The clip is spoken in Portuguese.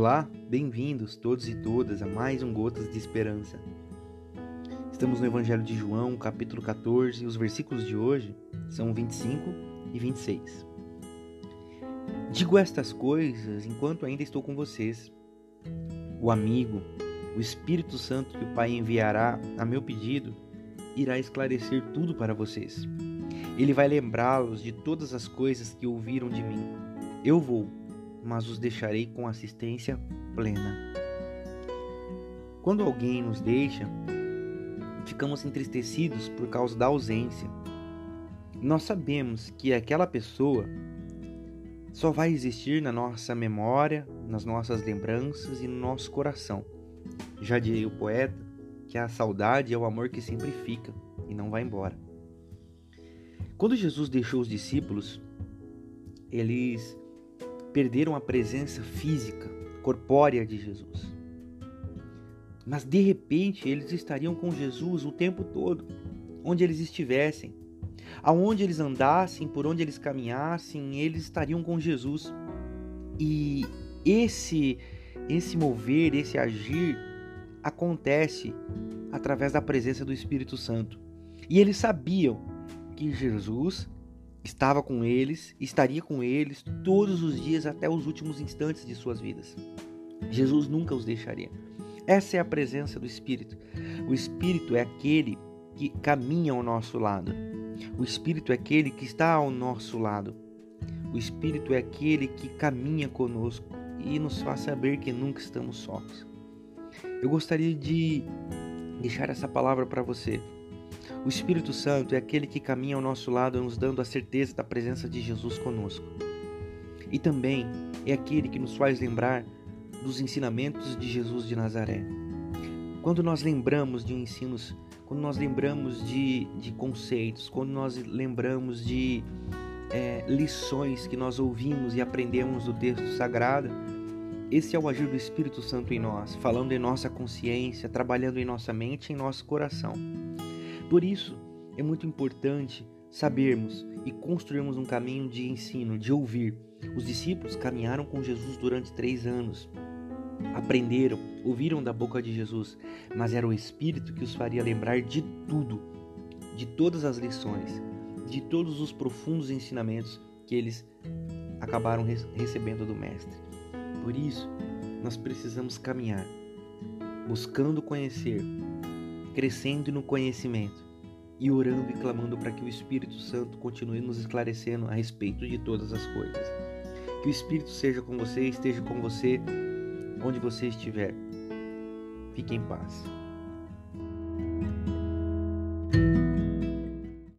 Olá, bem-vindos todos e todas a mais um Gotas de Esperança. Estamos no Evangelho de João, capítulo 14, e os versículos de hoje são 25 e 26. Digo estas coisas enquanto ainda estou com vocês. O amigo, o Espírito Santo que o Pai enviará a meu pedido, irá esclarecer tudo para vocês. Ele vai lembrá-los de todas as coisas que ouviram de mim. Eu vou, mas os deixarei com assistência plena. Quando alguém nos deixa, ficamos entristecidos por causa da ausência. Nós sabemos que aquela pessoa só vai existir na nossa memória, nas nossas lembranças e no nosso coração. Já diria o poeta que a saudade é o amor que sempre fica e não vai embora. Quando Jesus deixou os discípulos, eles perderam a presença física, corpórea de Jesus. Mas de repente eles estariam com Jesus o tempo todo, onde eles estivessem, aonde eles andassem, por onde eles caminhassem, eles estariam com Jesus. E esse esse mover, esse agir acontece através da presença do Espírito Santo. E eles sabiam que Jesus estava com eles, estaria com eles todos os dias até os últimos instantes de suas vidas. Jesus nunca os deixaria. Essa é a presença do Espírito. O Espírito é aquele que caminha ao nosso lado. O Espírito é aquele que está ao nosso lado. O Espírito é aquele que caminha conosco e nos faz saber que nunca estamos sós. Eu gostaria de deixar essa palavra para você. O Espírito Santo é aquele que caminha ao nosso lado, nos dando a certeza da presença de Jesus conosco. E também é aquele que nos faz lembrar dos ensinamentos de Jesus de Nazaré. Quando nós lembramos de ensinos, quando nós lembramos de, de conceitos, quando nós lembramos de é, lições que nós ouvimos e aprendemos do texto sagrado, esse é o agir do Espírito Santo em nós, falando em nossa consciência, trabalhando em nossa mente e em nosso coração. Por isso, é muito importante sabermos e construirmos um caminho de ensino, de ouvir. Os discípulos caminharam com Jesus durante três anos. Aprenderam, ouviram da boca de Jesus, mas era o Espírito que os faria lembrar de tudo, de todas as lições, de todos os profundos ensinamentos que eles acabaram recebendo do Mestre. Por isso, nós precisamos caminhar, buscando conhecer, crescendo no conhecimento e orando e clamando para que o Espírito Santo continue nos esclarecendo a respeito de todas as coisas. Que o Espírito seja com você, esteja com você onde você estiver. Fique em paz.